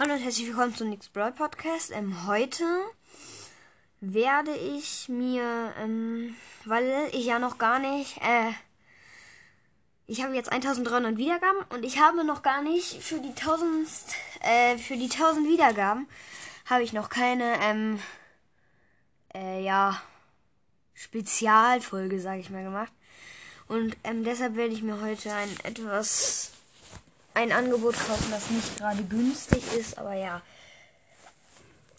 Hallo und herzlich willkommen zum Nix Brawl Podcast. Ähm, heute werde ich mir, ähm, weil ich ja noch gar nicht, äh, ich habe jetzt 1300 Wiedergaben und ich habe noch gar nicht für die 1000, äh, für die 1000 Wiedergaben habe ich noch keine, ähm, äh, ja, Spezialfolge, sage ich mal, gemacht. Und ähm, deshalb werde ich mir heute ein etwas ein Angebot kaufen, das nicht gerade günstig ist, aber ja.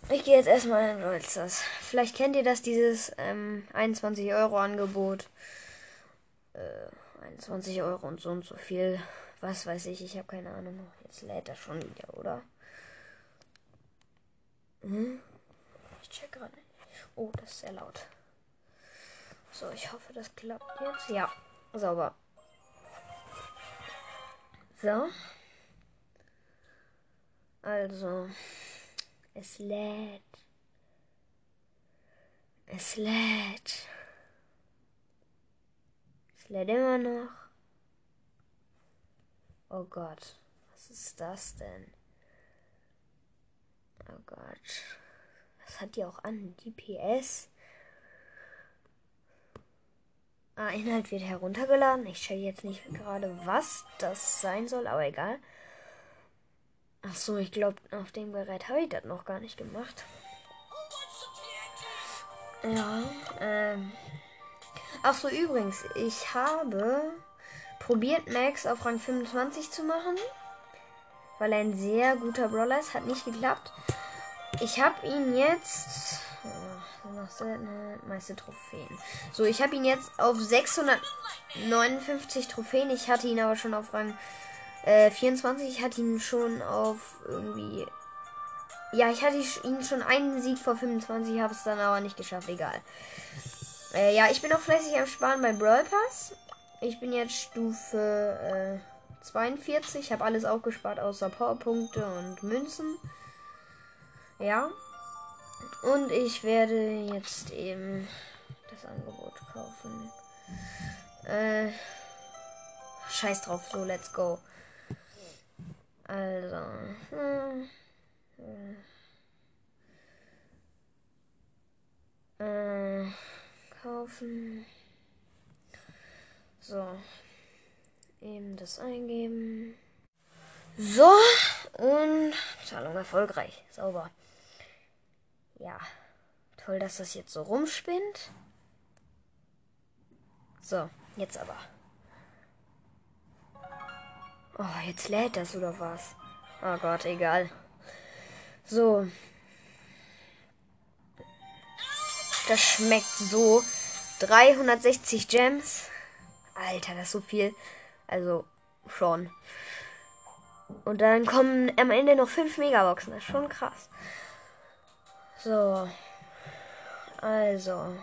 Ich gehe jetzt erstmal in Rolsters. Vielleicht kennt ihr das, dieses ähm, 21 Euro Angebot. Äh, 21 Euro und so und so viel. Was weiß ich, ich habe keine Ahnung. Jetzt lädt er schon wieder, oder? Hm? Ich check gerade nicht. Oh, das ist sehr laut. So, ich hoffe, das klappt jetzt. Ja, sauber. So. Also. Es lädt. Es lädt. Es lädt immer noch. Oh Gott. Was ist das denn? Oh Gott. Was hat die auch an? DPS? Ah, Inhalt wird heruntergeladen. Ich check jetzt nicht gerade, was das sein soll, aber egal. Ach so, ich glaube, auf dem Gerät habe ich das noch gar nicht gemacht. Ja, ähm. Ach so, übrigens, ich habe probiert, Max auf Rang 25 zu machen, weil er ein sehr guter Brawler ist. Hat nicht geklappt. Ich habe ihn jetzt noch seltene meiste Trophäen. So, ich habe ihn jetzt auf 659 Trophäen. Ich hatte ihn aber schon auf Rang äh, 24. Ich hatte ihn schon auf irgendwie. Ja, ich hatte ihn schon einen Sieg vor 25, habe es dann aber nicht geschafft. Egal. Äh, ja, ich bin auch fleißig am Sparen bei Brawl Pass. Ich bin jetzt Stufe äh, 42. habe alles aufgespart außer Powerpunkte und Münzen. Ja. Und ich werde jetzt eben das Angebot kaufen. Äh, scheiß drauf, so, let's go. Also. Hm, äh, äh, kaufen. So. Eben das eingeben. So. Und Zahlung erfolgreich. Sauber. Ja. Toll, dass das jetzt so rumspinnt. So, jetzt aber. Oh, jetzt lädt das oder was? Oh Gott, egal. So. Das schmeckt so. 360 Gems. Alter, das ist so viel. Also, schon. Und dann kommen am Ende noch 5 Megaboxen. Das ist schon krass. So. Also.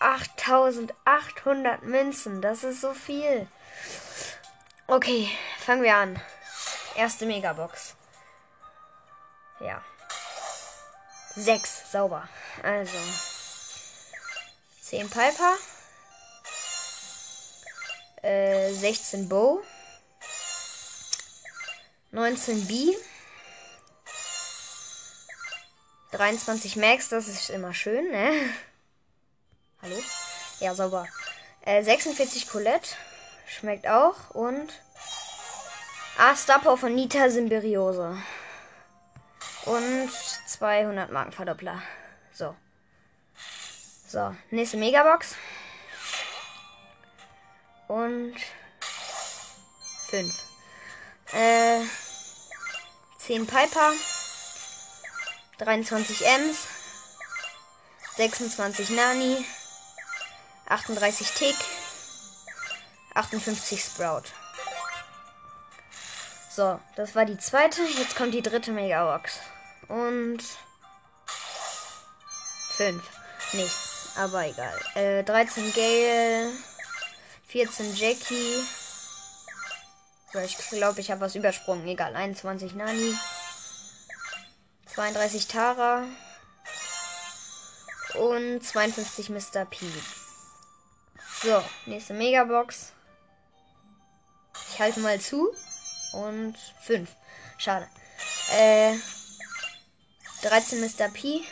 8800 Münzen. Das ist so viel. Okay, fangen wir an. Erste Megabox. Ja. 6, sauber. Also. 10 Piper. Äh, 16 Bow. 19 B. 23 Max, das ist immer schön, ne? Hallo? Ja, sauber. Äh, 46 Colette. Schmeckt auch. Und. Ah, Star von Nita Symbiose. Und 200 Markenverdoppler. So. So, nächste Megabox. Und. 5. Äh. 10 Piper. 23 Ms, 26 Nani, 38 Tick, 58 Sprout. So, das war die zweite. Jetzt kommt die dritte Megabox. Und 5. Nichts. Aber egal. Äh, 13 Gale. 14 Jackie. Ich glaube, ich habe was übersprungen. Egal. 21 Nani. 32 Tara und 52 Mr. P. So, nächste Megabox. Ich halte mal zu. und 5. Schade. Äh, 13 Mr. P.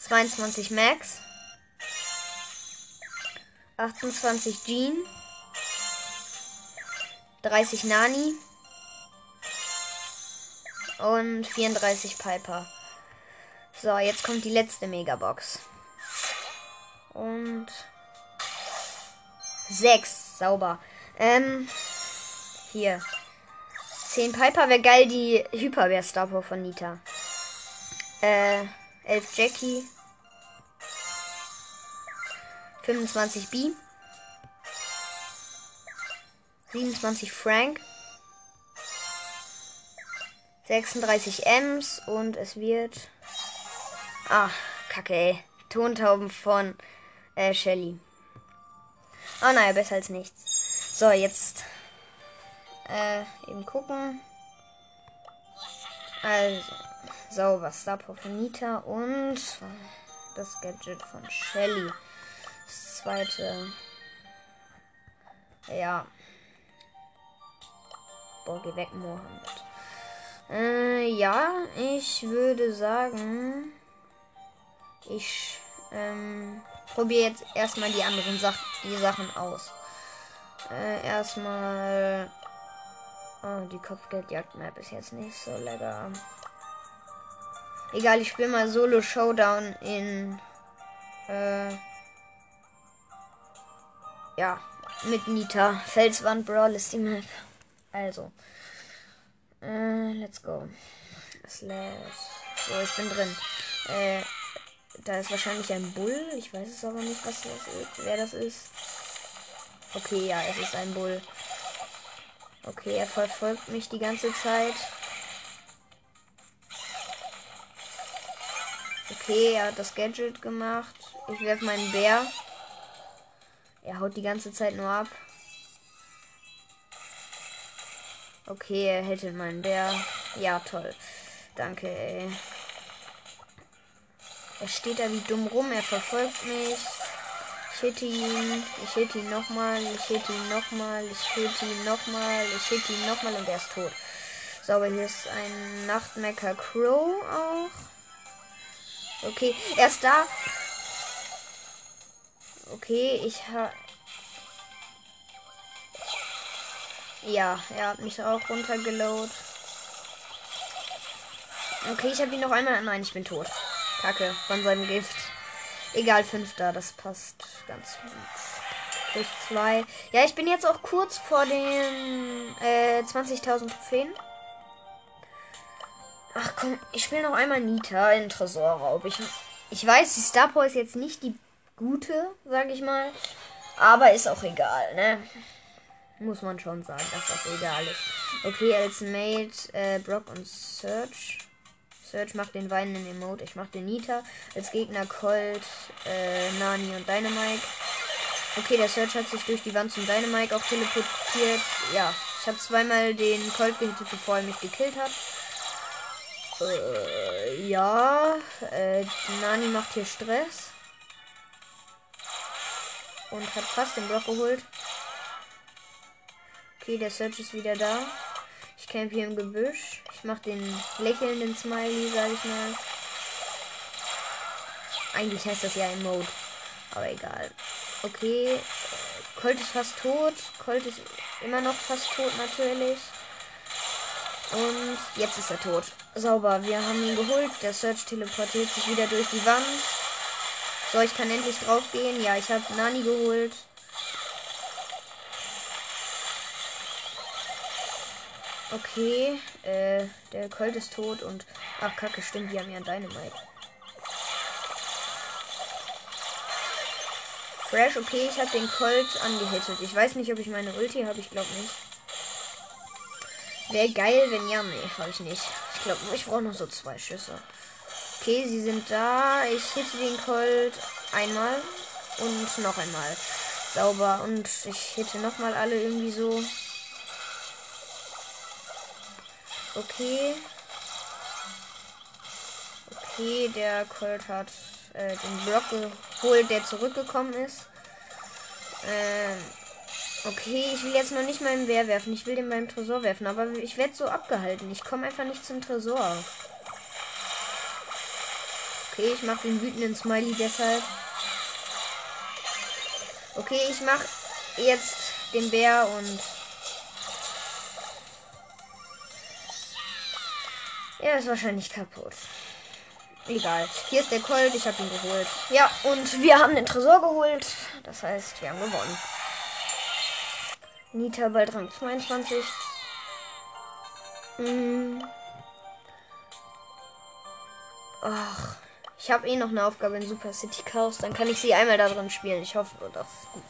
22 Max. 28 Jean. 30 Nani. Und 34 Piper. So, jetzt kommt die letzte Megabox. Und 6. Sauber. Ähm, hier. 10 Piper wäre geil, die Hyperwehr Star von Nita. Äh, 11 Jackie. 25 B. 27 Frank. 36 Ms und es wird. Ah, kacke, ey. Tontauben von äh, Shelly. Ah, naja, besser als nichts. So, jetzt. Äh, eben gucken. Also. Sauber, Star von Nita und das Gadget von Shelly. Das zweite. Ja. Boah, geh weg, Mohammed. Äh, ja, ich würde sagen, ich ähm, probiere jetzt erstmal die anderen Sach die Sachen aus. Äh, erstmal. Oh, die Kopfgeldjagd-Map ist jetzt nicht so lecker. Egal, ich spiele mal Solo Showdown in. Äh, ja, mit Nita. Felswand Brawl ist die Map. Also. Äh, let's go. Slash. So, ich bin drin. Äh, da ist wahrscheinlich ein Bull. Ich weiß es aber nicht, was das ist, wer das ist. Okay, ja, es ist ein Bull. Okay, er verfolgt mich die ganze Zeit. Okay, er hat das Gadget gemacht. Ich werfe meinen Bär. Er haut die ganze Zeit nur ab. Okay, er hätte meinen Bär. Ja, toll. Danke, ey. Er steht da wie dumm rum. Er verfolgt mich. Ich hitte ihn. Ich hitte ihn nochmal. Ich hitte ihn nochmal. Ich hitte ihn nochmal. Ich hitte ihn nochmal und er ist tot. So, aber hier ist ein Nachtmecker Crow auch. Okay, er ist da. Okay, ich habe Ja, er hat mich auch runtergeload. Okay, ich habe ihn noch einmal. Nein, ich bin tot. Kacke, von seinem Gift. Egal, fünfter, das passt ganz gut. Plus zwei. Ja, ich bin jetzt auch kurz vor den äh, 20.000 Trophäen. Ach komm, ich spiele noch einmal Nita in Tresorraub. Ich, ich weiß, die Star ist jetzt nicht die gute, sag ich mal. Aber ist auch egal, ne? Muss man schon sagen, dass das egal ist. Okay, als Mate äh, Brock und Search. Search macht den weinenden Emote. Ich mach den Nita. Als Gegner Colt, äh, Nani und Dynamite. Okay, der Search hat sich durch die Wand zum Dynamite auch teleportiert. Ja, ich habe zweimal den Colt gehittet, bevor er mich gekillt hat. Äh, ja, äh, Nani macht hier Stress. Und hat fast den Block geholt. Okay, der Search ist wieder da. Ich camp hier im Gebüsch. Ich mache den lächelnden Smiley, sag ich mal. Eigentlich heißt das ja ein Mode. Aber egal. Okay. Colt ist fast tot. Colt ist immer noch fast tot natürlich. Und jetzt ist er tot. Sauber. Wir haben ihn geholt. Der Search teleportiert sich wieder durch die Wand. So, ich kann endlich drauf gehen. Ja, ich habe Nani geholt. Okay, äh, der Colt ist tot und. Ach, Kacke, stimmt, die haben ja Dynamite. Fresh, okay, ich habe den Colt angehittet. Ich weiß nicht, ob ich meine Ulti habe, ich glaube nicht. Wäre geil, wenn ja, nee, habe ich nicht. Ich glaube, ich brauche noch so zwei Schüsse. Okay, sie sind da. Ich hitte den Colt einmal und noch einmal. Sauber. Und ich hitte nochmal alle irgendwie so. Okay. Okay, der Colt hat äh, den Block geholt, der zurückgekommen ist. Ähm, Okay, ich will jetzt noch nicht meinen Bär werfen. Ich will den beim Tresor werfen, aber ich werde so abgehalten. Ich komme einfach nicht zum Tresor. Okay, ich mache den wütenden Smiley deshalb. Okay, ich mache jetzt den Bär und er ist wahrscheinlich kaputt. Egal. Hier ist der Colt, ich habe ihn geholt. Ja, und wir haben den Tresor geholt. Das heißt, wir haben gewonnen. Nita bald Rang 22. Hm. Ach, ich habe eh noch eine Aufgabe in Super City Chaos. Dann kann ich sie einmal da drin spielen. Ich hoffe, das ist gut.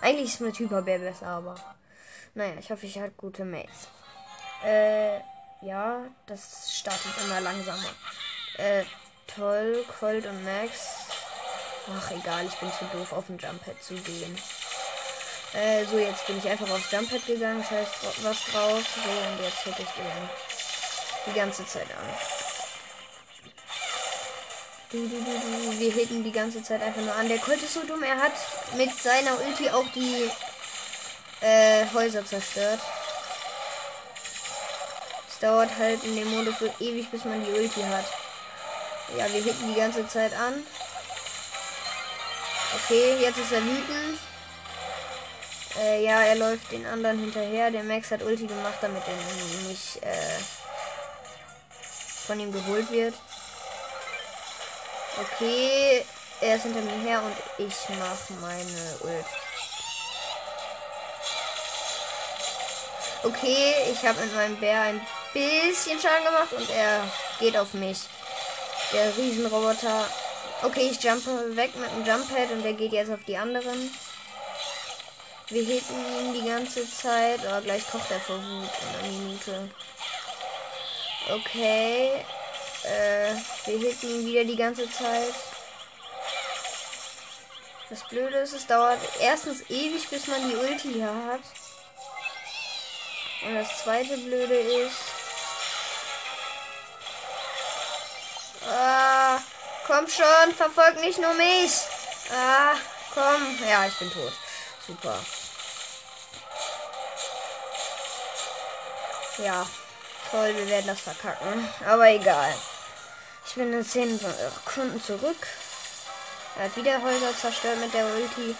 Eigentlich ist mit Hyperbär besser, aber naja, ich hoffe, ich habe gute Mates. Äh, ja, das startet immer langsamer. Äh, toll, Colt und Max. Ach, egal, ich bin zu doof, auf ein Jumppad zu gehen. Äh, so, jetzt bin ich einfach aufs Jumppad gegangen, scheiß was drauf. So, und jetzt hätte ich den die ganze Zeit an. Du, du, du, Wir hitten die ganze Zeit einfach nur an. Der Colt ist so dumm, er hat mit seiner Ulti auch die äh, Häuser zerstört. Dauert halt in dem Modus so ewig, bis man die Ulti hat. Ja, wir hitten die ganze Zeit an. Okay, jetzt ist er wütend. Äh, ja, er läuft den anderen hinterher. Der Max hat Ulti gemacht, damit er nicht äh, von ihm geholt wird. Okay, er ist hinter mir her und ich mache meine Ult. Okay, ich habe mit meinem Bär ein bisschen Schaden gemacht und er geht auf mich. Der Riesenroboter. Okay, ich jumpe weg mit dem Jumppad und er geht jetzt auf die anderen. Wir hitten ihn die ganze Zeit. Aber gleich kocht er vor Wut in einer Minute. Okay. Äh, wir hitten ihn wieder die ganze Zeit. Das Blöde ist, es dauert erstens ewig, bis man die Ulti hat. Und das zweite Blöde ist. Ah, komm schon, verfolg nicht nur mich. Ah, komm. Ja, ich bin tot. Super. Ja, toll, wir werden das verkacken. Aber egal. Ich bin in 10 Sekunden zurück. Er hat wieder Häuser zerstört mit der Ulti.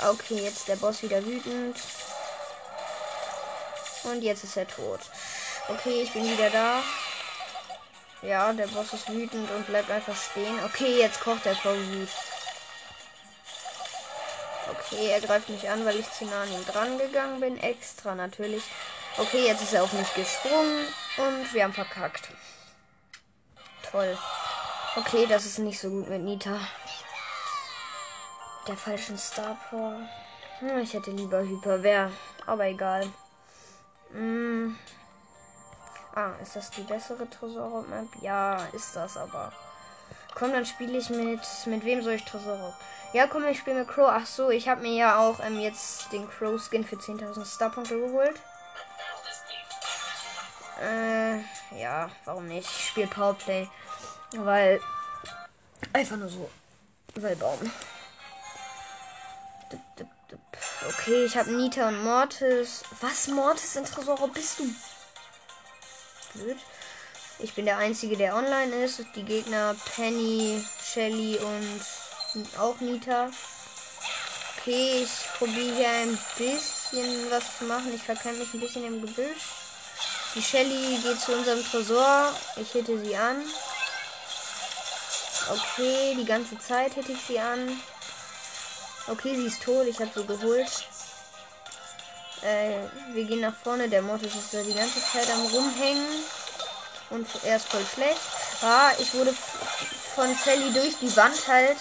Okay, jetzt der Boss wieder wütend. Und jetzt ist er tot. Okay, ich bin wieder da. Ja, der Boss ist wütend und bleibt einfach stehen. Okay, jetzt kocht er vor Wut. Okay, er greift mich an, weil ich zu nah an ihm dran gegangen bin. Extra natürlich. Okay, jetzt ist er auf mich gesprungen und wir haben verkackt. Toll. Okay, das ist nicht so gut mit Nita. Der falschen Star Power. Hm, ich hätte lieber Hyperwehr, aber egal. Hm. Ah, ist das die bessere Tresor Map? Ja, ist das aber. Komm, dann spiele ich mit. Mit wem soll ich Tresor? Ja, komm, ich spiele mit Crow. Ach so, ich habe mir ja auch ähm, jetzt den Crow Skin für 10.000 Starpunkte geholt. Äh, ja, warum nicht? Ich spiele Powerplay. Weil. Einfach nur so. Weil Baum. Okay, ich habe Nita und Mortis. Was, Mortis in Tresoro? Bist du blöd? Ich bin der Einzige, der online ist. Die Gegner Penny, Shelly und auch Nita. Okay, ich probiere hier ein bisschen was zu machen. Ich verkenne mich ein bisschen im Gebüsch. Die Shelly geht zu unserem Tresor. Ich hätte sie an. Okay, die ganze Zeit hätte ich sie an. Okay, sie ist tot. Ich habe sie geholt. Äh, wir gehen nach vorne. Der Mortis ist da die ganze Zeit am rumhängen. Und er ist voll schlecht. Ah, ich wurde von Shelly durch die Wand halt.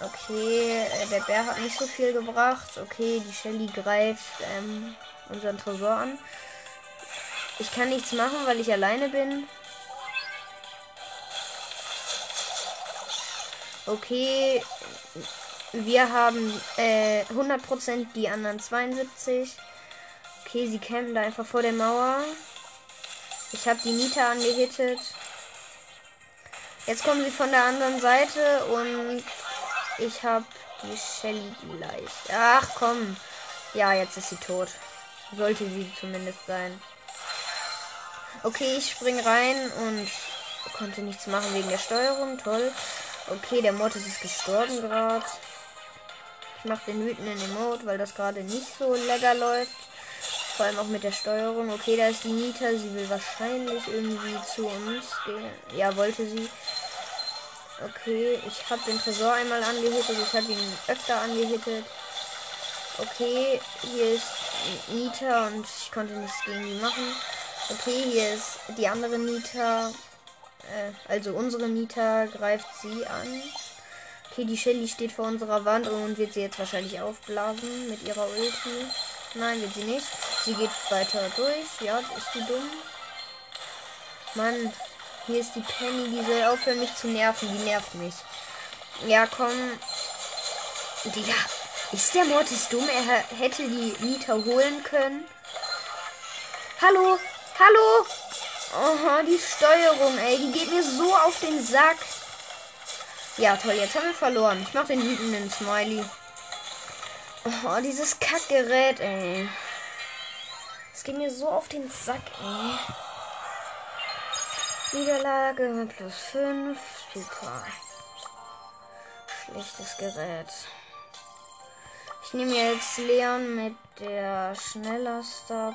Okay, äh, der Bär hat nicht so viel gebracht. Okay, die Shelly greift ähm, unseren Tresor an. Ich kann nichts machen, weil ich alleine bin. Okay, wir haben äh, 100%, die anderen 72. Okay, sie campen da einfach vor der Mauer. Ich habe die Nita angehittet. Jetzt kommen sie von der anderen Seite und ich habe Die Shelly gleich. Ach komm. Ja, jetzt ist sie tot. Sollte sie zumindest sein. Okay, ich spring rein und konnte nichts machen wegen der Steuerung. Toll. Okay, der Mortis ist gestorben gerade. Ich mache den wütenden Emote, weil das gerade nicht so lecker läuft. Vor allem auch mit der Steuerung. Okay, da ist die Nita. Sie will wahrscheinlich irgendwie zu uns gehen. Ja, wollte sie. Okay, ich habe den Tresor einmal angehittet. Ich habe ihn öfter angehittet. Okay, hier ist Nita und ich konnte nichts gegen die machen. Okay, hier ist die andere Nita. Äh, also unsere Nita greift sie an. Okay, die Shelly steht vor unserer Wand und wird sie jetzt wahrscheinlich aufblasen mit ihrer Ulti. Nein, wird sie nicht. Sie geht weiter durch. Ja, ist die dumm. Mann, hier ist die Penny. Die soll aufhören, mich zu nerven. Die nervt mich. Ja, komm. Digga, ist der Mortis dumm? Er hätte die Nita holen können. Hallo? Hallo? Oh, die Steuerung, ey. Die geht mir so auf den Sack. Ja, toll, jetzt haben wir verloren. Ich mach den wütenden Smiley. Oh, dieses Kackgerät, ey. Es geht mir so auf den Sack, ey. Niederlage plus 5. Super. Schlechtes Gerät. Ich nehme jetzt Leon mit der schneller Star.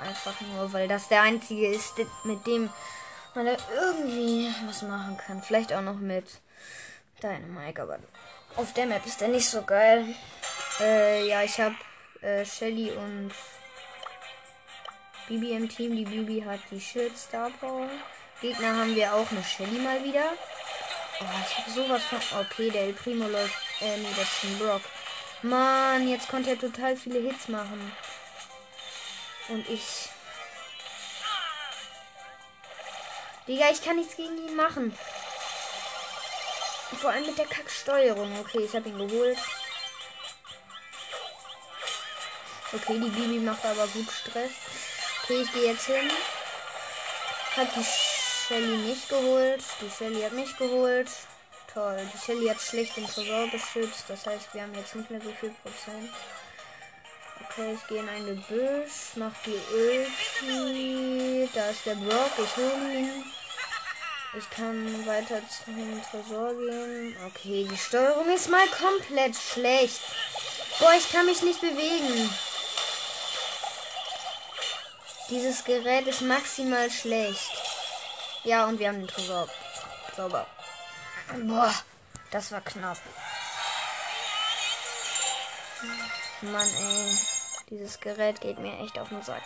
Einfach nur, weil das der einzige ist, mit dem man da irgendwie was machen kann. Vielleicht auch noch mit Dynamite, aber auf der Map ist der nicht so geil. Äh, ja, ich habe äh, Shelly und Bibi im Team. Die Bibi hat die Shield Star Power. Gegner haben wir auch eine Shelly mal wieder. Oh, ich habe sowas von. Okay, der El Primo läuft. Äh, nee, das ist ein Brock. Mann, jetzt konnte er total viele Hits machen. Und ich. Digga, ich kann nichts gegen ihn machen. Vor allem mit der Kacksteuerung. Okay, ich habe ihn geholt. Okay, die Bibi macht aber gut Stress. Okay, ich gehe jetzt hin. Hat die Shelly nicht geholt. Die Shelly hat mich geholt. Toll. Die Shelly hat schlecht den Tresor beschützt. Das heißt, wir haben jetzt nicht mehr so viel Prozent. Okay, ich gehe in ein Gebüsch. Mach die Ulti. Da ist der Brock. Ich hole ihn. Ich kann weiter zum Tresor gehen. Okay, die Steuerung ist mal komplett schlecht. Boah, ich kann mich nicht bewegen. Dieses Gerät ist maximal schlecht. Ja, und wir haben den Tresor. Sauber. Boah, das war knapp. Mann, ey. Dieses Gerät geht mir echt auf den Sack.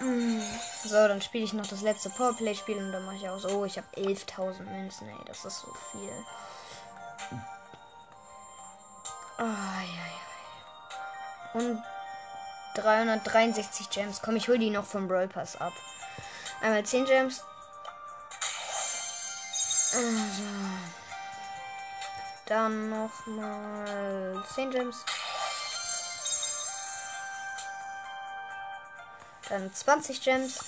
So, dann spiele ich noch das letzte Powerplay-Spiel und dann mache ich aus. Oh, ich habe 11.000 Münzen, ey. Das ist so viel. Oh, ja, ja. Und 363 Gems. Komm, ich hol die noch vom Brawl Pass ab. Einmal 10 Gems. Also. Dann noch mal 10 Gems. Dann 20 Gems.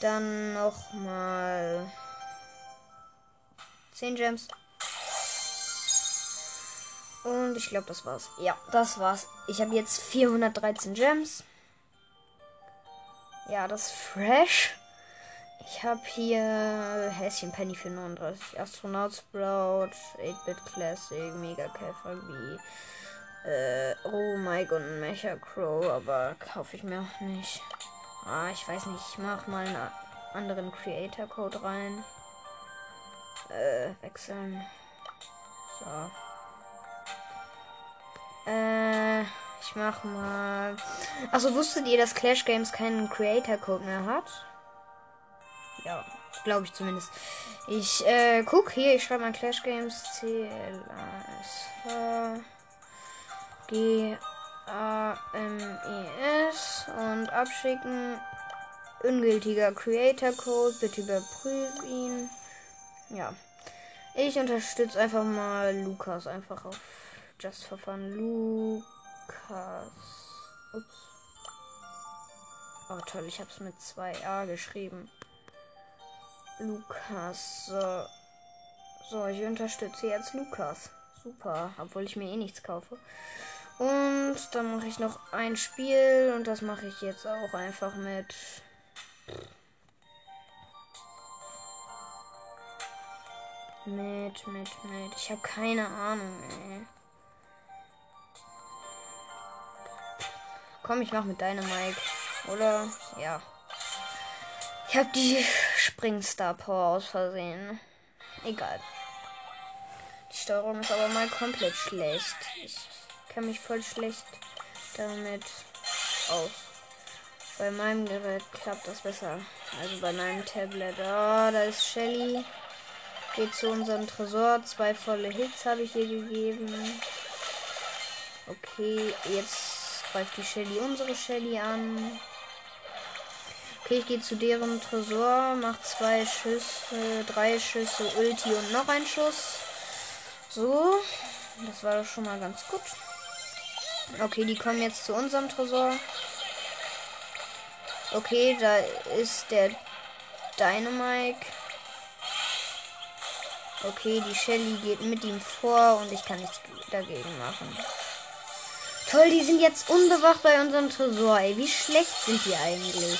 Dann noch mal 10 Gems. Und ich glaube, das war's. Ja, das war's. Ich habe jetzt 413 Gems. Ja, das ist fresh. Ich habe hier Häschen Penny für 39, Astronaut Sprout, 8-Bit Classic, Mega Käfer wie äh, oh mein Gott, Mecha Crow, aber kaufe ich mir auch nicht. Ah, ich weiß nicht, ich mache mal einen anderen Creator Code rein. Äh, wechseln. So. Äh, ich mach mal. Also wusstet ihr, dass Clash Games keinen Creator Code mehr hat? Ja, glaube ich zumindest. Ich äh, guck hier, ich schreibe mal Clash Games C L A S H G A M E S und abschicken. Ungültiger Creator Code, bitte überprüf ihn. Ja. Ich unterstütze einfach mal Lukas einfach auf Just for Fun. Lukas. Ups. Oh toll, ich habe es mit 2a geschrieben. Lukas. So. So, ich unterstütze jetzt Lukas. Super, obwohl ich mir eh nichts kaufe. Und dann mache ich noch ein Spiel und das mache ich jetzt auch einfach mit. Mit, mit, mit. Ich habe keine Ahnung, ey. Komm, ich mach mit deiner Mike. Oder? Ja. Ich habe die Springstar Power aus Versehen. Egal. Die Steuerung ist aber mal komplett schlecht. Ich kenne mich voll schlecht damit aus. Bei meinem Gerät klappt das besser. Also bei meinem Tablet. Oh, da ist Shelly. Geht zu unserem Tresor. Zwei volle Hits habe ich ihr gegeben. Okay, jetzt greift die Shelly unsere Shelly an. Okay, ich gehe zu deren Tresor, mach zwei Schüsse, drei Schüsse, Ulti und noch ein Schuss. So, das war doch schon mal ganz gut. Okay, die kommen jetzt zu unserem Tresor. Okay, da ist der Dynamike. Okay, die Shelly geht mit ihm vor und ich kann nichts dagegen machen. Toll, die sind jetzt unbewacht bei unserem Tresor. Ey, wie schlecht sind die eigentlich?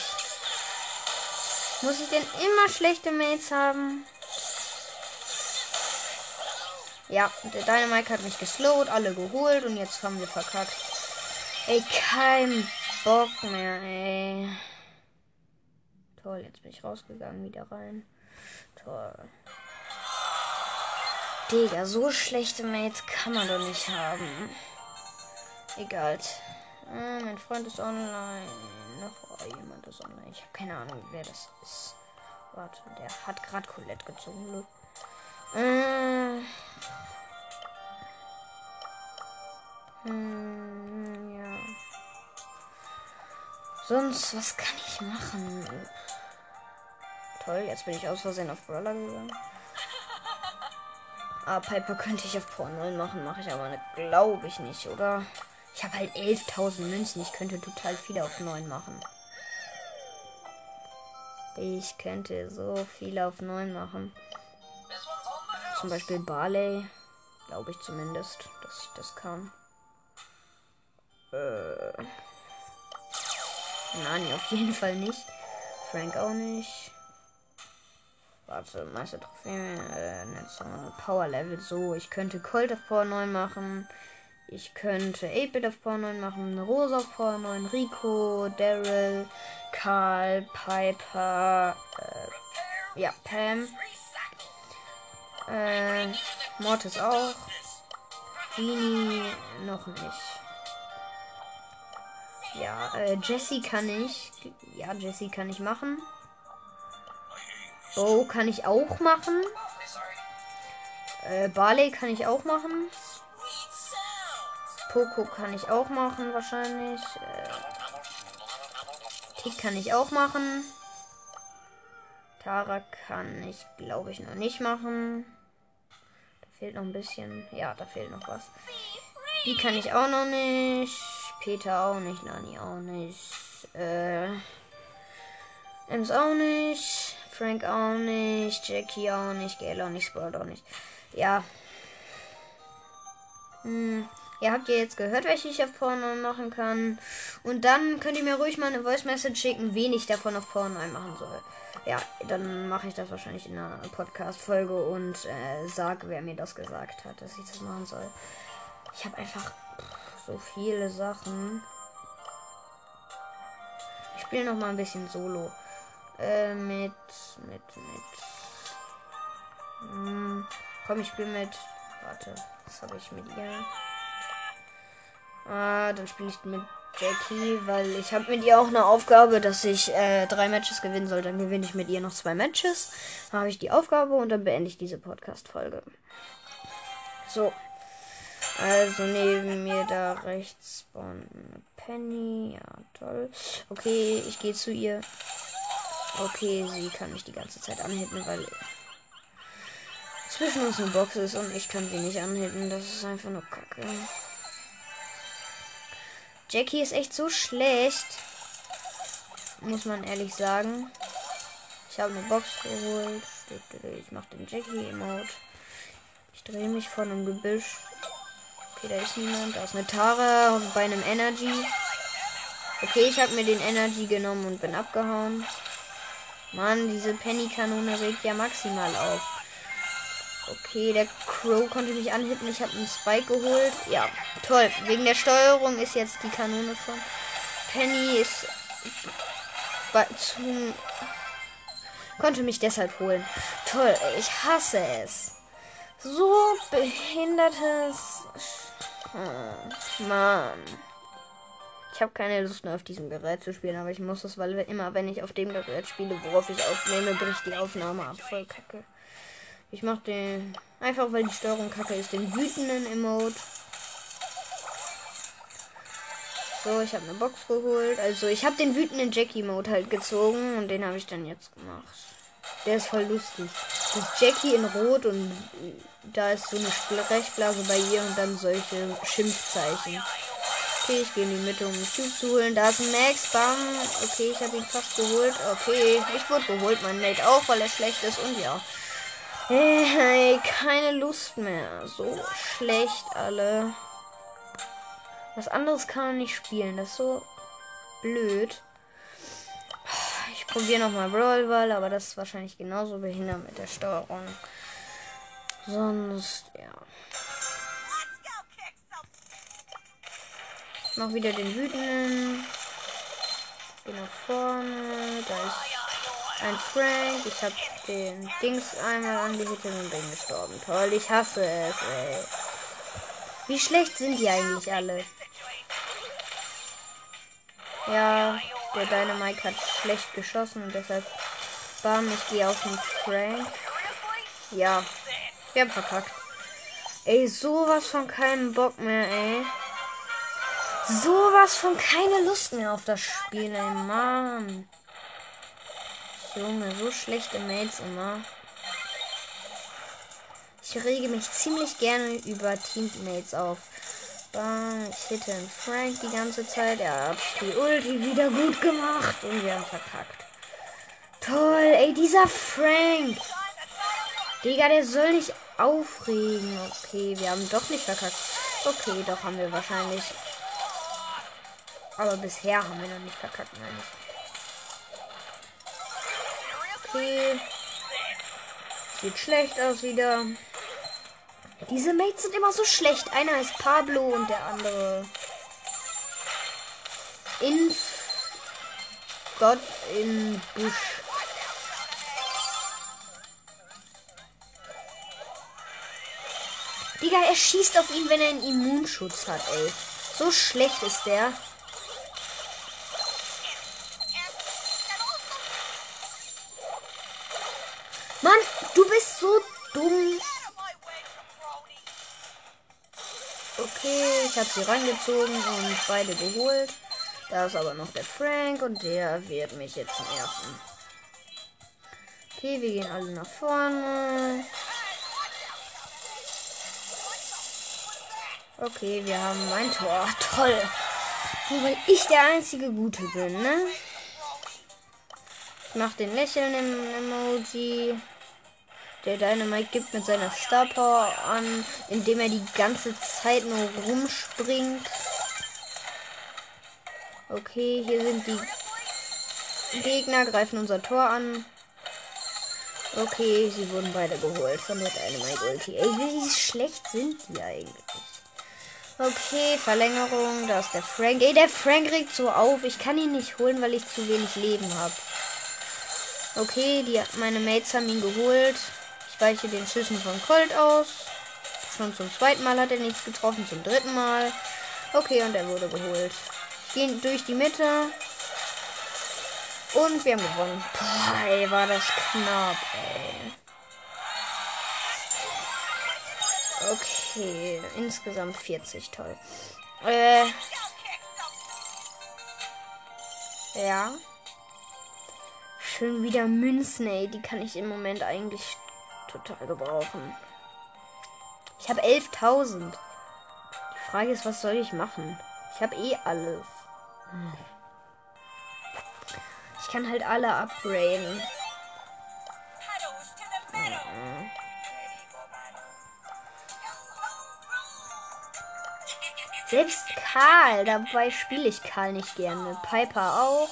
Muss ich denn immer schlechte Mates haben? Ja, der Dynamite hat mich geslowt, alle geholt und jetzt haben wir verkackt. Ey, kein Bock mehr, ey. Toll, jetzt bin ich rausgegangen, wieder rein. Toll. Digga, so schlechte Mates kann man doch nicht haben. Egal. Äh, mein Freund ist online. Noch oh, jemand ist online. Ich habe keine Ahnung, wer das ist. Warte, der hat gerade Colette gezogen. Hm, ja. Sonst, was kann ich machen? Toll, jetzt bin ich aus Versehen auf Brawler gegangen. Ah, Piper könnte ich auf Pro 0 machen, mache ich aber glaube ich nicht, oder? Ich habe halt 11.000 Münzen. Ich könnte total viele auf 9 machen. Ich könnte so viele auf 9 machen. Zum Beispiel Barley. Glaube ich zumindest, dass ich das kann. Äh. Nani auf jeden Fall nicht. Frank auch nicht. Warte, Meister Trophäe, äh, Power Level. So, ich könnte Colt auf Power 9 machen. Ich könnte 8-Bit auf Power 9 machen, Rosa auf Power 9, Rico, Daryl, Karl, Piper, äh, ja, Pam, äh, Mortis auch, Genie noch nicht. Ja, äh, Jessie kann ich, ja, Jessie kann ich machen. Bo kann ich auch machen. Äh, Barley kann ich auch machen. Poco kann ich auch machen, wahrscheinlich. Äh, Tick kann ich auch machen. Tara kann ich, glaube ich, noch nicht machen. Fehlt noch ein bisschen. Ja, da fehlt noch was. Die kann ich auch noch nicht. Peter auch nicht. Nani auch nicht. Äh. Ems auch nicht. Frank auch nicht. Jackie auch nicht. Gail auch nicht. Sport auch nicht. Ja. Hm. Ihr habt ja jetzt gehört, welche ich auf 9 machen kann. Und dann könnt ihr mir ruhig mal eine Voice Message schicken, wen ich davon auf 9 machen soll. Ja, dann mache ich das wahrscheinlich in einer Podcast-Folge und äh, sage, wer mir das gesagt hat, dass ich das machen soll. Ich habe einfach so viele Sachen. Ich spiele noch mal ein bisschen Solo. Äh, mit, mit, mit. Hm, komm, ich spiele mit. Warte, was habe ich mit ihr? Ah, dann spiele ich mit Jackie, weil ich habe mit ihr auch eine Aufgabe, dass ich äh, drei Matches gewinnen soll. Dann gewinne ich mit ihr noch zwei Matches. Dann habe ich die Aufgabe und dann beende ich diese Podcast-Folge. So. Also neben mir da rechts spawnt Penny. Ja, toll. Okay, ich gehe zu ihr. Okay, sie kann mich die ganze Zeit anhitten, weil zwischen uns eine Box ist und ich kann sie nicht anhitten. Das ist einfach nur kacke. Jackie ist echt so schlecht. Muss man ehrlich sagen. Ich habe eine Box geholt. Ich mache den Jackie-Emote. Ich drehe mich vor einem Gebüsch. Okay, da ist niemand. Da ist eine Tara bei einem Energy. Okay, ich habe mir den Energy genommen und bin abgehauen. Mann, diese Penny-Kanone regt ja maximal auf. Okay, der Crow konnte mich anhitten. Ich habe einen Spike geholt. Ja, toll. Wegen der Steuerung ist jetzt die Kanone von Penny ist zum konnte mich deshalb holen. Toll, ich hasse es. So behindertes. Hm, Mann. Ich habe keine Lust mehr auf diesem Gerät zu spielen, aber ich muss es, weil immer wenn ich auf dem Gerät spiele, worauf ich aufnehme, bricht die Aufnahme ab. Voll kacke. Ich mach den. Einfach weil die Steuerung kacke ist, den wütenden Emote. So, ich habe eine Box geholt. Also ich habe den wütenden Jackie-Mode halt gezogen und den habe ich dann jetzt gemacht. Der ist voll lustig. Das Jackie in Rot und da ist so eine Sprechblase bei ihr und dann solche Schimpfzeichen. Okay, ich gehe in die Mitte, um einen Cube zu holen. Da ist ein Max. Bam. Okay, ich habe ihn fast geholt. Okay, ich wurde geholt. Mein Mate auch, weil er schlecht ist. Und ja. Hey, keine Lust mehr. So schlecht alle. Was anderes kann man nicht spielen. Das ist so blöd. Ich probiere nochmal Brawl Ball, aber das ist wahrscheinlich genauso behindert mit der Steuerung. Sonst, ja. Noch wieder den wütenden. Geh nach vorne. Da ist ein Frank. Ich habe den Dings einmal angehittet und bin gestorben. Toll, ich hasse es, ey. Wie schlecht sind die eigentlich alle? Ja, der Dynamite hat schlecht geschossen und deshalb bam, ich gehe auf den Frank. Ja, wir haben verkackt. Ey, sowas von keinem Bock mehr, ey. Sowas von keine Lust mehr auf das Spiel, ey, Mann. Junge, so schlechte Mates immer. Ich rege mich ziemlich gerne über Teammates auf. Bam, ich hitte einen Frank die ganze Zeit. Er hat die Ulti wieder gut gemacht und wir haben verkackt. Toll, ey, dieser Frank. Digga, der soll nicht aufregen. Okay, wir haben doch nicht verkackt. Okay, doch haben wir wahrscheinlich. Aber bisher haben wir noch nicht verkackt, meine ich. Okay. Sieht schlecht aus wieder. Diese Mates sind immer so schlecht. Einer ist Pablo und der andere. Inf. Gott in Busch. Digga, er schießt auf ihn, wenn er einen Immunschutz hat, ey. So schlecht ist der. Dumm. Okay, ich habe sie rangezogen und beide geholt. Da ist aber noch der Frank und der wird mich jetzt nerven. Okay, wir gehen alle nach vorne. Okay, wir haben mein Tor. Toll. Nur weil ich der einzige Gute bin, ne? Ich mach den Lächeln im Emoji. Der Dynamite gibt mit seiner Star Power an, indem er die ganze Zeit nur rumspringt. Okay, hier sind die Gegner, greifen unser Tor an. Okay, sie wurden beide geholt von der Dynamite Ulti. Ey, wie schlecht sind die eigentlich? Okay, Verlängerung. Da ist der Frank. Ey, der Frank regt so auf. Ich kann ihn nicht holen, weil ich zu wenig Leben habe. Okay, die, meine Mates haben ihn geholt. Ich weiche den Schüssen von Colt aus. Schon zum zweiten Mal hat er nichts getroffen, zum dritten Mal. Okay, und er wurde geholt. Gehen durch die Mitte. Und wir haben gewonnen. Boah, ey, war das knapp, ey. Okay, insgesamt 40, toll. Äh. Ja. Schön wieder Münzen, ey. Die kann ich im Moment eigentlich total gebrauchen. Ich habe 11.000. Die Frage ist, was soll ich machen? Ich habe eh alles. Ich kann halt alle upgraden. Selbst Karl, dabei spiele ich Karl nicht gerne. Piper auch.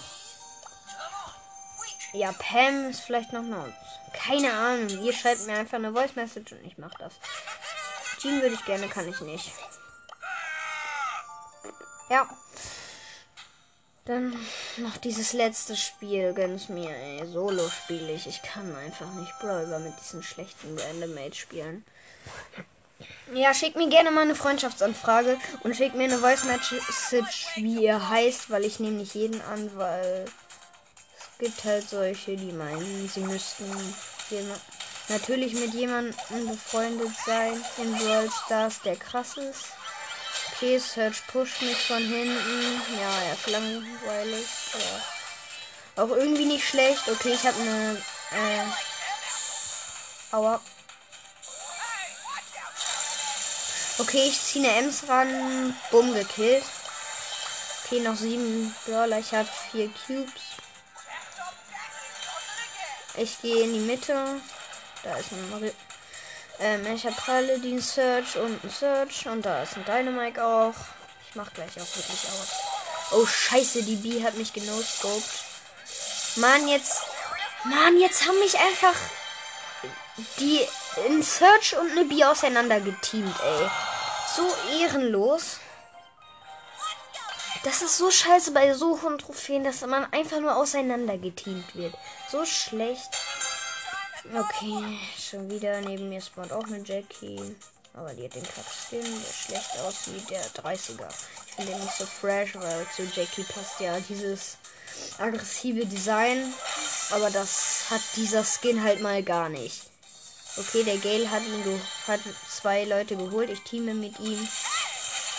Ja, Pam ist vielleicht noch eine. Keine Ahnung. Ihr schreibt mir einfach eine Voice Message und ich mache das. Jean würde ich gerne, kann ich nicht. Ja. Dann noch dieses letzte Spiel. Gönn's mir, ey. Solo spiele ich. Ich kann einfach nicht Brawler mit diesen schlechten Randomate spielen. Ja, schickt mir gerne mal eine Freundschaftsanfrage und schickt mir eine Voice Message, wie ihr heißt, weil ich nehme nicht jeden an, weil gibt halt solche, die meinen, sie müssten natürlich mit jemandem befreundet sein in Brawl Stars, der krass ist. Okay, Search pusht mich von hinten. Ja, er ist langweilig. Ja. Auch irgendwie nicht schlecht. Okay, ich habe eine. Äh, Aua. Okay, ich ziehe eine Ems ran. Bumm, gekillt. Okay, noch sieben Brawler. Ich habe vier Cubes. Ich gehe in die Mitte. Da ist ein ähm, ich habe Paladin Search und ein Search. Und da ist ein Dynamite auch. Ich mach gleich auch wirklich aus. Oh, scheiße, die B hat mich genoscoped. Mann, jetzt. Mann, jetzt haben mich einfach die in Search und eine B auseinander geteamt, ey. So ehrenlos. Das ist so scheiße bei so hohen Trophäen, dass man einfach nur auseinander geteamt wird. So schlecht. Okay, schon wieder neben mir spawnt auch eine Jackie. Aber die hat den Kackskin, der schlecht aussieht, der 30er. Ich finde den nicht so fresh, weil zu Jackie passt ja dieses aggressive Design. Aber das hat dieser Skin halt mal gar nicht. Okay, der Gale hat ihn hat zwei Leute geholt. Ich teame mit ihm.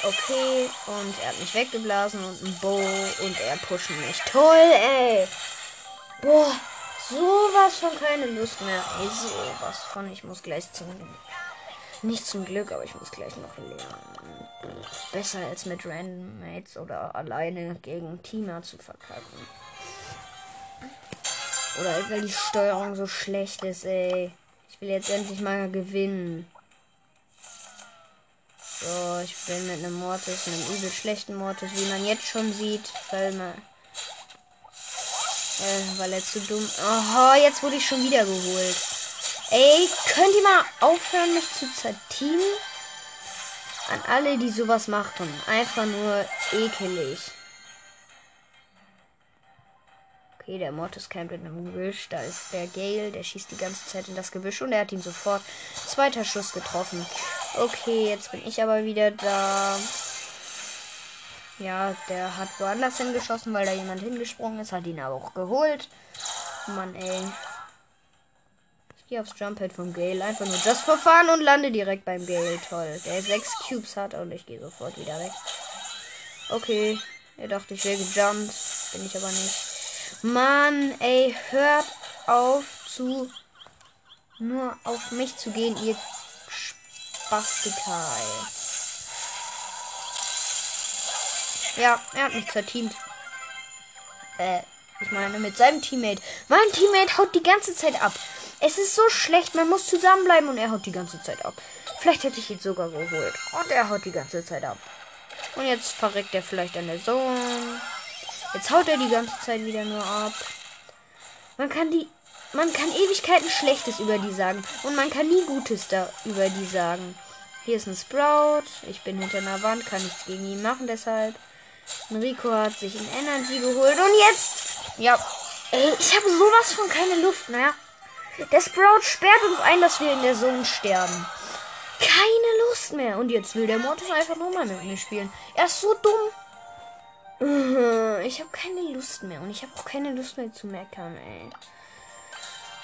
Okay, und er hat mich weggeblasen und ein Bow und er pusht mich. Toll, ey! Boah, sowas von keine Lust mehr. Ey, sowas von. Ich muss gleich zum. Nicht zum Glück, aber ich muss gleich noch lernen. Besser als mit Random Mates oder alleine gegen Teamer zu verkacken. Oder weil die Steuerung so schlecht ist, ey will jetzt endlich mal gewinnen. So, ich bin mit einem Mortis, einem übel schlechten Mortis, wie man jetzt schon sieht, weil man. Äh, weil er zu dumm. Aha, jetzt wurde ich schon wieder geholt. Ey, könnt ihr mal aufhören, mich zu zerteamen? An alle, die sowas machen. Einfach nur ekelig. Okay, der Mortis campt in einem Gebüsch. Da ist der Gale, der schießt die ganze Zeit in das Gebüsch und er hat ihn sofort. Zweiter Schuss getroffen. Okay, jetzt bin ich aber wieder da. Ja, der hat woanders hingeschossen, weil da jemand hingesprungen ist, hat ihn aber auch geholt. Mann, ey. Ich gehe aufs Jump Head vom Gale. Einfach nur das Verfahren und lande direkt beim Gale. Toll. Der sechs Cubes hat und ich gehe sofort wieder weg. Okay. Er dachte, ich wäre gejumpt. Bin ich aber nicht. Mann, ey, hört auf zu nur auf mich zu gehen, ihr Spastiker, Ja, er hat mich zerteamt. Äh, ich meine mit seinem Teammate. Mein Teammate haut die ganze Zeit ab. Es ist so schlecht, man muss zusammenbleiben und er haut die ganze Zeit ab. Vielleicht hätte ich ihn sogar geholt. Und er haut die ganze Zeit ab. Und jetzt verreckt er vielleicht an der Zone. Jetzt haut er die ganze Zeit wieder nur ab. Man kann die. Man kann Ewigkeiten Schlechtes über die sagen. Und man kann nie Gutes da über die sagen. Hier ist ein Sprout. Ich bin hinter einer Wand, kann nichts gegen ihn machen, deshalb. Rico hat sich ein Energy geholt. Und jetzt. Ja. Ey, ich habe sowas von keine Luft mehr. Der Sprout sperrt uns ein, dass wir in der Zone sterben. Keine Lust mehr. Und jetzt will der Mortis einfach nochmal mit mir spielen. Er ist so dumm. Ich habe keine Lust mehr und ich habe auch keine Lust mehr zu meckern, ey.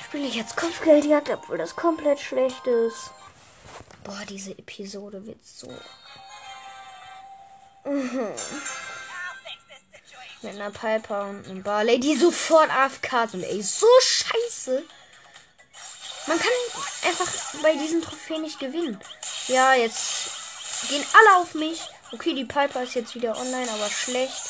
Spiele ich jetzt Kopfgeldjagd, obwohl das komplett schlecht ist. Boah, diese Episode wird so. Mit einer Piper und einem Barley, die sofort AFK sind, ey. So scheiße. Man kann einfach bei diesen Trophäen nicht gewinnen. Ja, jetzt gehen alle auf mich. Okay, die Piper ist jetzt wieder online, aber schlecht.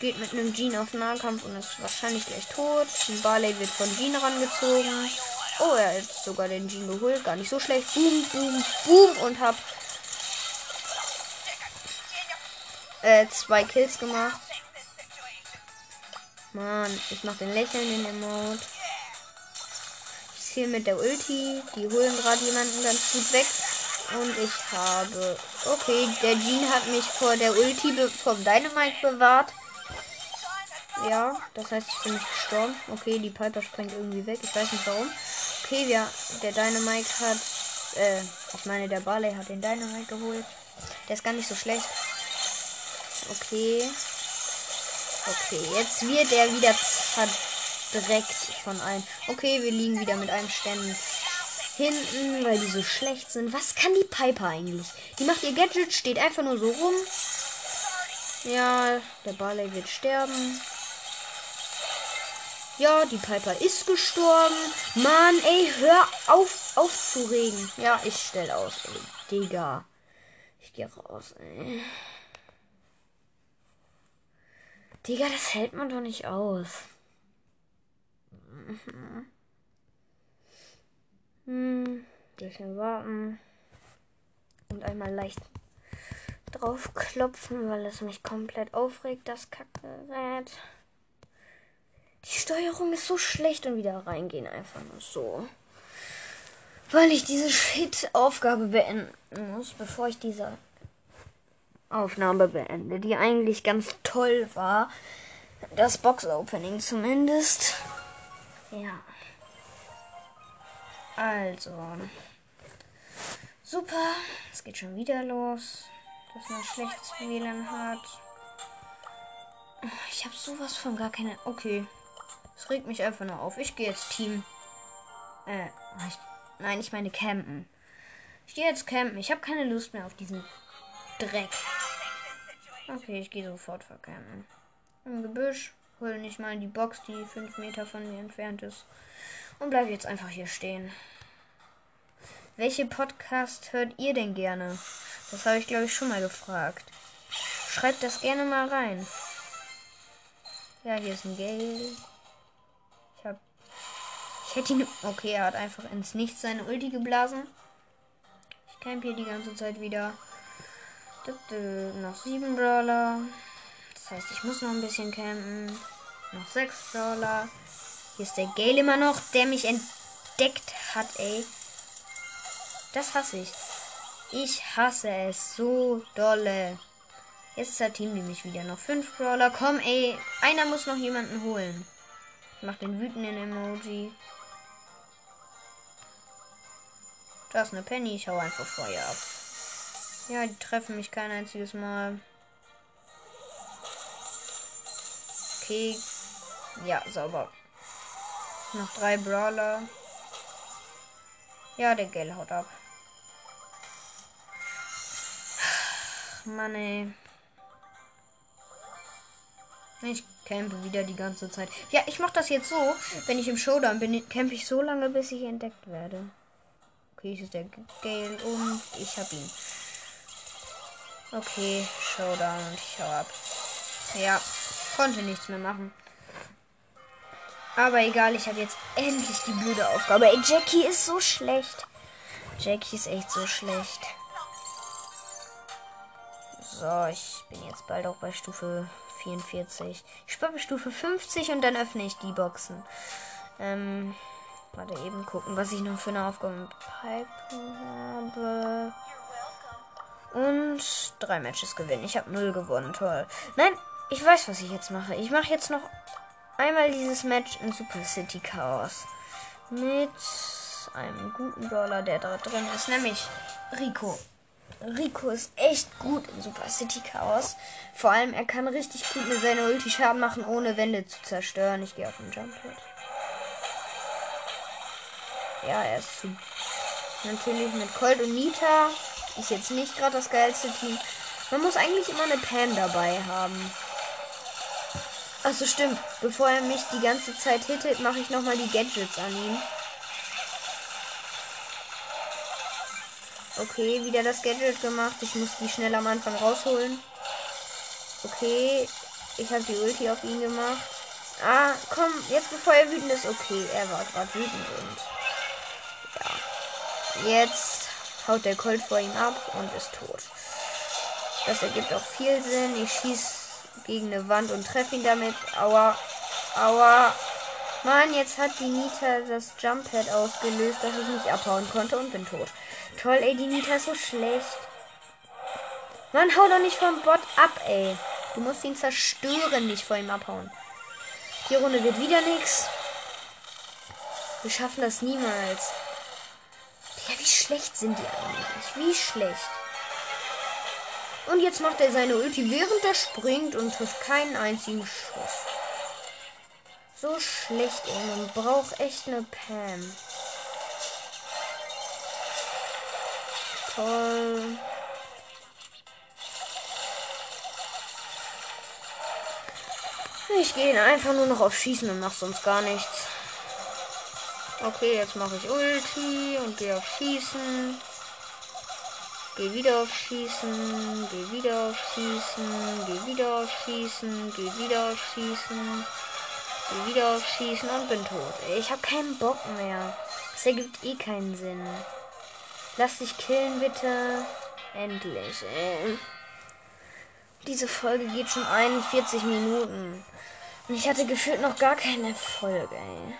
Geht mit einem Jean auf Nahkampf und ist wahrscheinlich gleich tot. Ein Barley wird von Jean rangezogen. Oh, er hat sogar den Jean geholt. Gar nicht so schlecht. Boom, boom, boom. Und hab. äh, zwei Kills gemacht. Mann, ich mach den lächelnden Emote. Ich ziehe mit der Ulti. Die holen gerade jemanden ganz gut weg. Und ich habe. Okay, der Jean hat mich vor der Ulti vom Dynamite bewahrt. Ja, das heißt, ich bin nicht gestorben. Okay, die Piper springt irgendwie weg. Ich weiß nicht warum. Okay, ja, der Dynamite hat. Äh, ich meine, der Barley hat den Dynamite geholt. Der ist gar nicht so schlecht. Okay. Okay, jetzt wird er wieder verdreckt von allen. Okay, wir liegen wieder mit einem Ständen hinten, weil die so schlecht sind. Was kann die Piper eigentlich? Die macht ihr Gadget, steht einfach nur so rum. Ja, der Barley wird sterben. Ja, die Piper ist gestorben. Mann, ey, hör auf aufzuregen. Ja, ich stell aus, ey. Digga. Ich geh raus, ey. Digga, das hält man doch nicht aus. Mhm. Hm, bisschen warten. Und einmal leicht drauf klopfen, weil es mich komplett aufregt, das Kackgerät. Die Steuerung ist so schlecht und wieder reingehen einfach nur so. Weil ich diese Shit-Aufgabe beenden muss, bevor ich diese Aufnahme beende, die eigentlich ganz toll war. Das Box-Opening zumindest. Ja. Also. Super. Es geht schon wieder los. Dass man schlechtes WLAN hat. Ich habe sowas von gar keine. Okay. Es regt mich einfach nur auf. Ich gehe jetzt Team. Äh, ich, nein, ich meine campen. Ich gehe jetzt campen. Ich habe keine Lust mehr auf diesen Dreck. Okay, ich gehe sofort vercampen. Im Gebüsch. Hol nicht mal die Box, die 5 Meter von mir entfernt ist. Und bleibe jetzt einfach hier stehen. Welche Podcast hört ihr denn gerne? Das habe ich, glaube ich, schon mal gefragt. Schreibt das gerne mal rein. Ja, hier ist ein Gale. Ich hätte ihn. Okay, er hat einfach ins Nichts seine Ulti geblasen. Ich camp hier die ganze Zeit wieder. Noch sieben Brawler. Das heißt, ich muss noch ein bisschen campen. Noch sechs Brawler. Hier ist der Gale immer noch, der mich entdeckt hat, ey. Das hasse ich. Ich hasse es so dolle. Jetzt ist der Team nämlich wieder noch fünf Brawler. Komm, ey. Einer muss noch jemanden holen. Ich mach den wütenden Emoji. Da ist eine Penny. Ich hau einfach Feuer ab. Ja, die treffen mich kein einziges Mal. Okay. Ja, sauber. Noch drei Brawler. Ja, der Gale haut ab. Mann, ey. Ich campe wieder die ganze Zeit. Ja, ich mache das jetzt so. Wenn ich im Showdown bin, campe ich so lange, bis ich entdeckt werde. Okay, hier ist der Gale und ich hab ihn. Okay, Showdown und ich hau ab. Ja, konnte nichts mehr machen. Aber egal, ich habe jetzt endlich die blöde Aufgabe. Ey, Jackie ist so schlecht. Jackie ist echt so schlecht. So, ich bin jetzt bald auch bei Stufe 44. Ich spiele bei Stufe 50 und dann öffne ich die Boxen. Ähm, warte eben gucken, was ich noch für eine Aufgabe mit Pipe habe. Und drei Matches gewinnen. Ich habe null gewonnen. Toll. Nein, ich weiß, was ich jetzt mache. Ich mache jetzt noch einmal dieses Match in Super City Chaos. Mit einem guten Brawler, der da drin ist, nämlich Rico. Rico ist echt gut in Super City Chaos. Vor allem, er kann richtig gut mit seiner Ulti Schaden machen, ohne Wände zu zerstören. Ich gehe auf den Jump Hit. Ja, er ist zu. Natürlich mit Colt und Nita. Ist jetzt nicht gerade das geilste Team. Man muss eigentlich immer eine Pam dabei haben. Achso, stimmt. Bevor er mich die ganze Zeit hittet, mache ich nochmal die Gadgets an ihm. Okay, wieder das Gadget gemacht. Ich muss die schnell am Anfang rausholen. Okay, ich habe die Ulti auf ihn gemacht. Ah, komm, jetzt bevor er wütend ist. Okay, er war gerade wütend und. Jetzt haut der Colt vor ihm ab und ist tot. Das ergibt auch viel Sinn. Ich schieße gegen eine Wand und treffe ihn damit. Aua. Aua. Mann, jetzt hat die Nita das Jump Pad ausgelöst, dass ich nicht abhauen konnte und bin tot. Toll, ey, die Nita ist so schlecht. Mann, hau doch nicht vom Bot ab, ey. Du musst ihn zerstören, nicht vor ihm abhauen. Die Runde wird wieder nichts. Wir schaffen das niemals. Ja, wie schlecht sind die eigentlich? Wie schlecht. Und jetzt macht er seine Ulti, während er springt und trifft keinen einzigen Schuss. So schlecht, ey. Man braucht echt eine Pam. Toll. Ich gehe einfach nur noch auf Schießen und mache sonst gar nichts. Okay, jetzt mache ich Ulti und gehe auf Schießen. Geh wieder auf Schießen, geh wieder auf Schießen, geh wieder auf Schießen, geh wieder auf Schießen, geh wieder auf Schießen und bin tot. Ich habe keinen Bock mehr. Das ergibt eh keinen Sinn. Lass dich killen, bitte. Endlich. Ey. Diese Folge geht schon 41 Minuten. Und ich hatte gefühlt noch gar keine Folge, ey.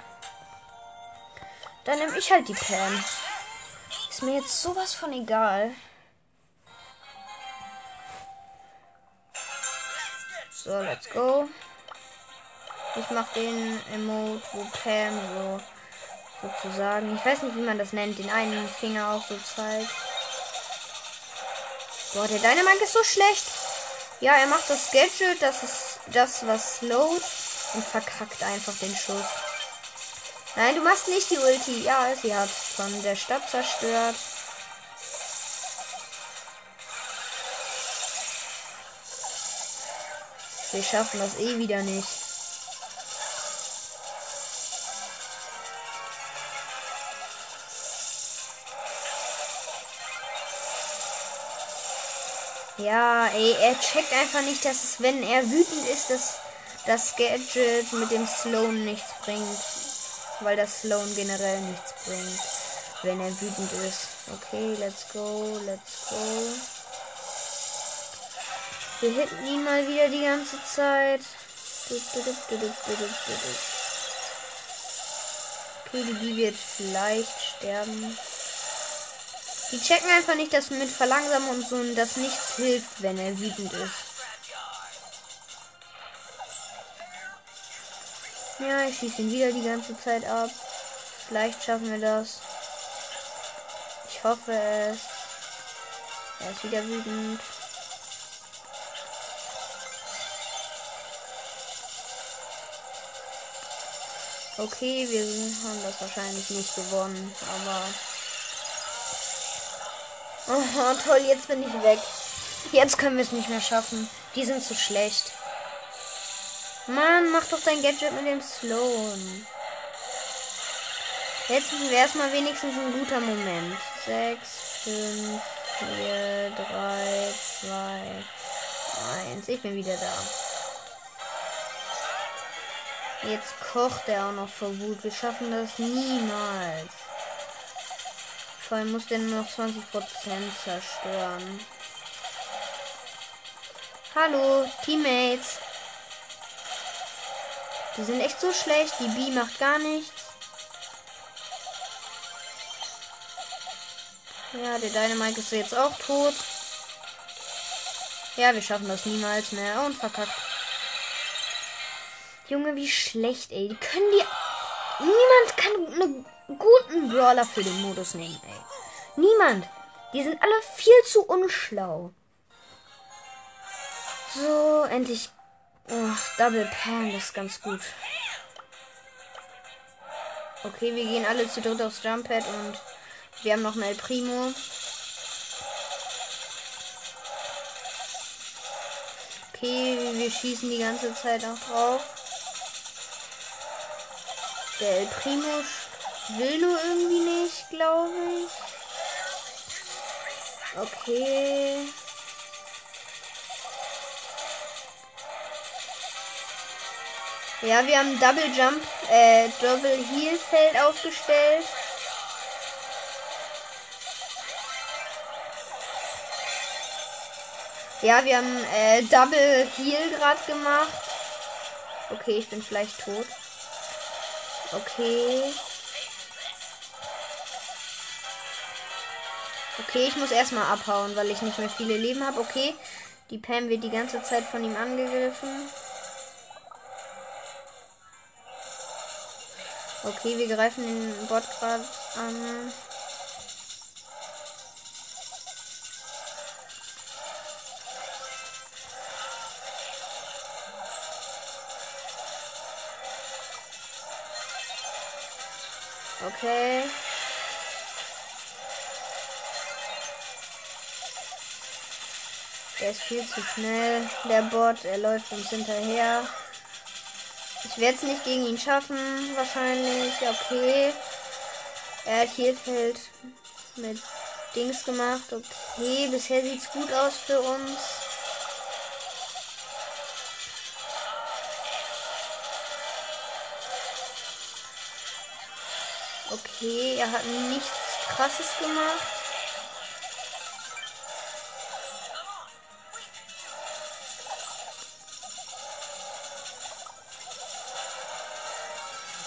Dann nehme ich halt die Pam. Ist mir jetzt sowas von egal. So, let's go. Ich mache den Emote, wo Pam so sozusagen, ich weiß nicht, wie man das nennt, den einen Finger auch so zeigt. Boah, der Dynamite ist so schlecht. Ja, er macht das Gadget, das ist das, was slowt und verkackt einfach den Schuss. Nein, du machst nicht die Ulti. Ja, sie hat von der Stadt zerstört. Wir schaffen das eh wieder nicht. Ja, ey, er checkt einfach nicht, dass es, wenn er wütend ist, dass das Gadget mit dem Sloan nichts bringt. Weil das Sloan generell nichts bringt, wenn er wütend ist. Okay, let's go, let's go. Wir hitten ihn mal wieder die ganze Zeit. Okay, die wird vielleicht sterben. Die checken einfach nicht, dass mit Verlangsamen und so das nichts hilft, wenn er wütend ist. Ja, ich schieße ihn wieder die ganze Zeit ab. Vielleicht schaffen wir das. Ich hoffe es. Er ist wieder wütend. Okay, wir haben das wahrscheinlich nicht gewonnen, aber. Oh, toll, jetzt bin ich weg. Jetzt können wir es nicht mehr schaffen. Die sind zu schlecht. Mann, mach doch dein Gadget mit dem Sloan. Jetzt wäre es mal wenigstens ein guter Moment. 6, 5, 4, 3, 2, 1. Ich bin wieder da. Jetzt kocht er auch noch vor Wut. Wir schaffen das niemals. Vor allem muss der nur noch 20% zerstören. Hallo, Teammates. Die sind echt so schlecht. Die B macht gar nichts. Ja, der Dynamite ist jetzt auch tot. Ja, wir schaffen das niemals mehr. Und verkackt. Junge, wie schlecht, ey. Die können die. Niemand kann einen guten Brawler für den Modus nehmen, ey. Niemand. Die sind alle viel zu unschlau. So, endlich. Oh, Double Pan, ist ganz gut. Okay, wir gehen alle zu dritt aufs Jump Pad und wir haben noch einen Primo. Okay, wir schießen die ganze Zeit noch drauf. Der El Primo will nur irgendwie nicht, glaube ich. Okay. Ja, wir haben Double Jump, äh, Double Heal Feld aufgestellt. Ja, wir haben äh, Double Heal gerade gemacht. Okay, ich bin vielleicht tot. Okay. Okay, ich muss erstmal abhauen, weil ich nicht mehr viele Leben habe. Okay. Die Pam wird die ganze Zeit von ihm angegriffen. Okay, wir greifen den Bot gerade an. Okay. Der ist viel zu schnell. Der Bot, er läuft uns hinterher. Ich werde es nicht gegen ihn schaffen, wahrscheinlich. Okay. Er hat hier Feld mit Dings gemacht. Okay, bisher sieht es gut aus für uns. Okay, er hat nichts krasses gemacht.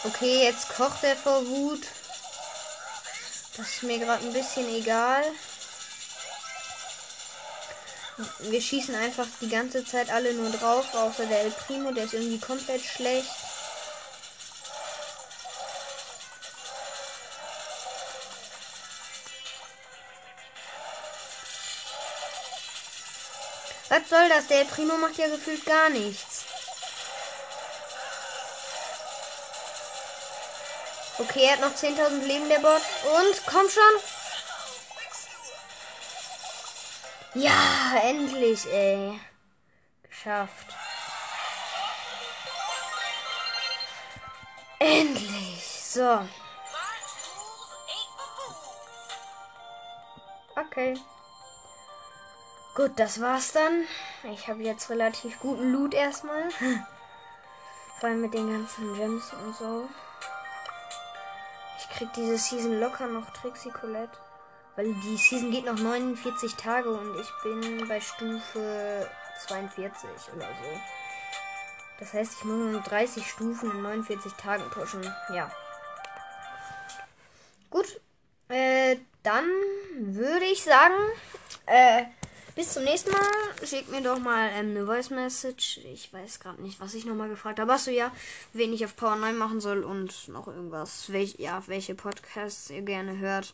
Okay, jetzt kocht er vor Wut. Das ist mir gerade ein bisschen egal. Wir schießen einfach die ganze Zeit alle nur drauf, außer der El Primo, der ist irgendwie komplett schlecht. Was soll das? Der El Primo macht ja gefühlt gar nichts. Okay, er hat noch 10.000 Leben, der Bot. Und, komm schon. Ja, endlich, ey. Geschafft. Endlich. So. Okay. Gut, das war's dann. Ich habe jetzt relativ guten Loot erstmal. Vor allem mit den ganzen Gems und so kriegt diese Season locker noch Trixie Colette. Weil die Season geht noch 49 Tage und ich bin bei Stufe 42 oder so. Das heißt, ich muss nur 30 Stufen in 49 Tagen pushen. Ja. Gut. Äh, dann würde ich sagen, äh, bis zum nächsten Mal. Schickt mir doch mal ähm, eine Voice Message. Ich weiß gerade nicht, was ich nochmal gefragt habe. Achso, ja, wen ich auf Power 9 machen soll und noch irgendwas. Welch, ja, welche Podcasts ihr gerne hört.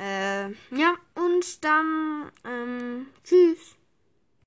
Äh, ja, und dann, ähm, tschüss.